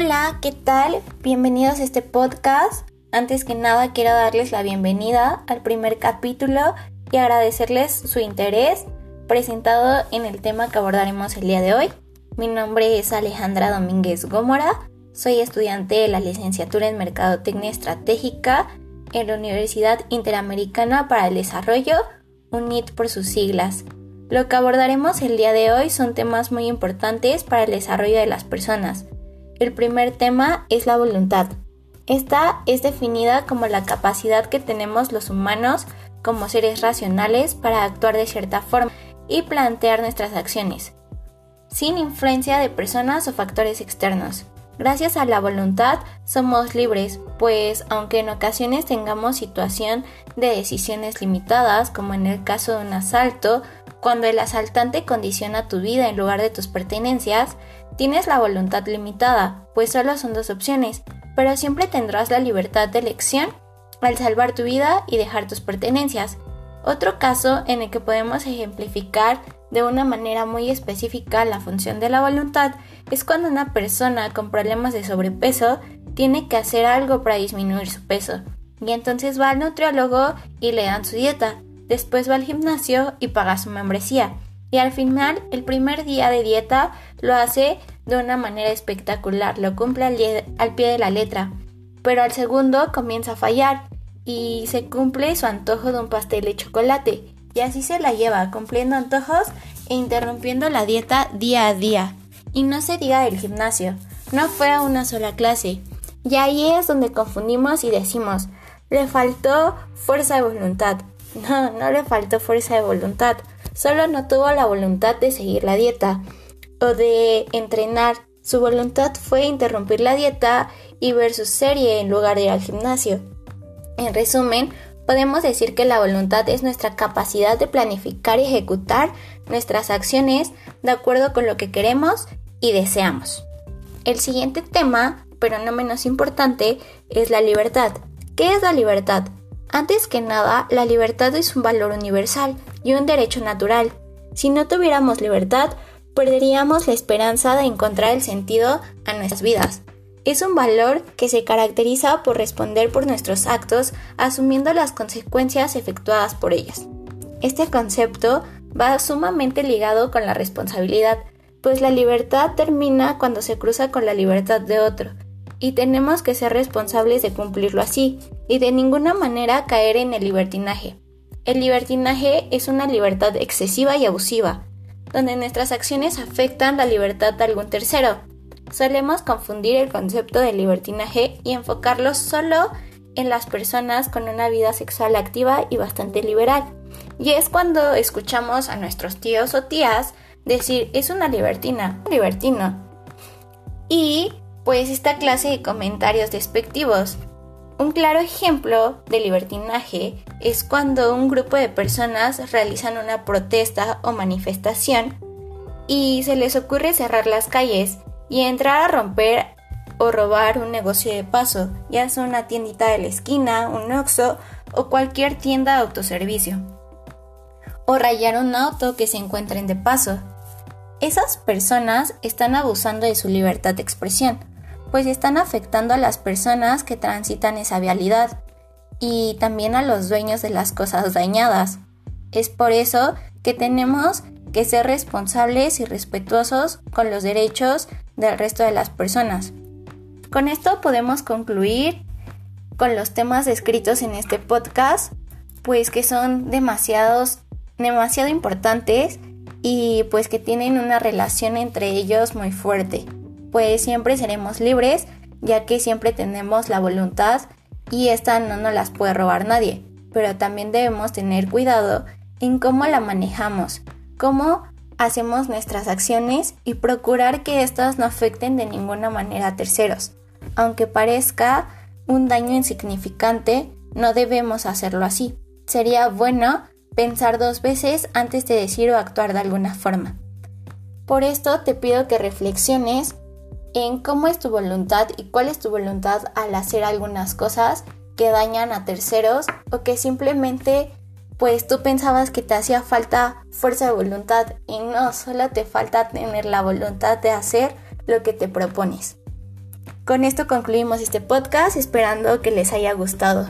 Hola, ¿qué tal? Bienvenidos a este podcast. Antes que nada quiero darles la bienvenida al primer capítulo y agradecerles su interés presentado en el tema que abordaremos el día de hoy. Mi nombre es Alejandra Domínguez Gómora, soy estudiante de la licenciatura en Mercadotecnia Estratégica en la Universidad Interamericana para el Desarrollo, UNIT por sus siglas. Lo que abordaremos el día de hoy son temas muy importantes para el desarrollo de las personas. El primer tema es la voluntad. Esta es definida como la capacidad que tenemos los humanos como seres racionales para actuar de cierta forma y plantear nuestras acciones, sin influencia de personas o factores externos. Gracias a la voluntad somos libres, pues aunque en ocasiones tengamos situación de decisiones limitadas, como en el caso de un asalto, cuando el asaltante condiciona tu vida en lugar de tus pertenencias, tienes la voluntad limitada, pues solo son dos opciones, pero siempre tendrás la libertad de elección al salvar tu vida y dejar tus pertenencias. Otro caso en el que podemos ejemplificar de una manera muy específica la función de la voluntad es cuando una persona con problemas de sobrepeso tiene que hacer algo para disminuir su peso, y entonces va al nutriólogo y le dan su dieta, después va al gimnasio y paga su membresía. Y al final, el primer día de dieta lo hace de una manera espectacular, lo cumple al, pie de la letra. Pero al segundo comienza a fallar y se cumple su antojo de un pastel de chocolate. Y así se la lleva, cumpliendo antojos e interrumpiendo la dieta día a día. Y no se diga del gimnasio, no fue a una sola clase. Y ahí es donde confundimos y decimos, le faltó fuerza de voluntad. No, no le faltó fuerza de voluntad, solo no tuvo la voluntad de seguir la dieta o de entrenar. Su voluntad fue interrumpir la dieta y ver su serie en lugar de ir al gimnasio. En resumen, podemos decir que la voluntad es nuestra capacidad de planificar y ejecutar nuestras acciones de acuerdo con lo que queremos y deseamos. El siguiente tema, pero no menos importante, es la libertad. ¿Qué es la libertad? Antes que nada, la libertad es un valor universal y un derecho natural. Si no tuviéramos libertad, perderíamos la esperanza de encontrar el sentido a nuestras vidas. Es un valor que se caracteriza por responder por nuestros actos asumiendo las consecuencias efectuadas por ellas. Este concepto va sumamente ligado con la responsabilidad, pues la libertad termina cuando se cruza con la libertad de otro, y tenemos que ser responsables de cumplirlo así, y de ninguna manera caer en el libertinaje. El libertinaje es una libertad excesiva y abusiva, donde nuestras acciones afectan la libertad de algún tercero. Solemos confundir el concepto de libertinaje y enfocarlo solo en las personas con una vida sexual activa y bastante liberal. Y es cuando escuchamos a nuestros tíos o tías decir es una libertina, un libertino. Y pues esta clase de comentarios despectivos. Un claro ejemplo de libertinaje es cuando un grupo de personas realizan una protesta o manifestación y se les ocurre cerrar las calles y entrar a romper o robar un negocio de paso, ya sea una tiendita de la esquina, un oxo o cualquier tienda de autoservicio. O rayar un auto que se encuentren de paso. Esas personas están abusando de su libertad de expresión, pues están afectando a las personas que transitan esa vialidad y también a los dueños de las cosas dañadas. Es por eso que tenemos que ser responsables y respetuosos con los derechos del resto de las personas. Con esto podemos concluir con los temas descritos en este podcast, pues que son demasiados, demasiado importantes y pues que tienen una relación entre ellos muy fuerte pues siempre seremos libres, ya que siempre tenemos la voluntad y esta no nos las puede robar nadie. Pero también debemos tener cuidado en cómo la manejamos, cómo hacemos nuestras acciones y procurar que éstas no afecten de ninguna manera a terceros. Aunque parezca un daño insignificante, no debemos hacerlo así. Sería bueno pensar dos veces antes de decir o actuar de alguna forma. Por esto te pido que reflexiones en cómo es tu voluntad y cuál es tu voluntad al hacer algunas cosas que dañan a terceros o que simplemente pues tú pensabas que te hacía falta fuerza de voluntad y no, solo te falta tener la voluntad de hacer lo que te propones. Con esto concluimos este podcast esperando que les haya gustado.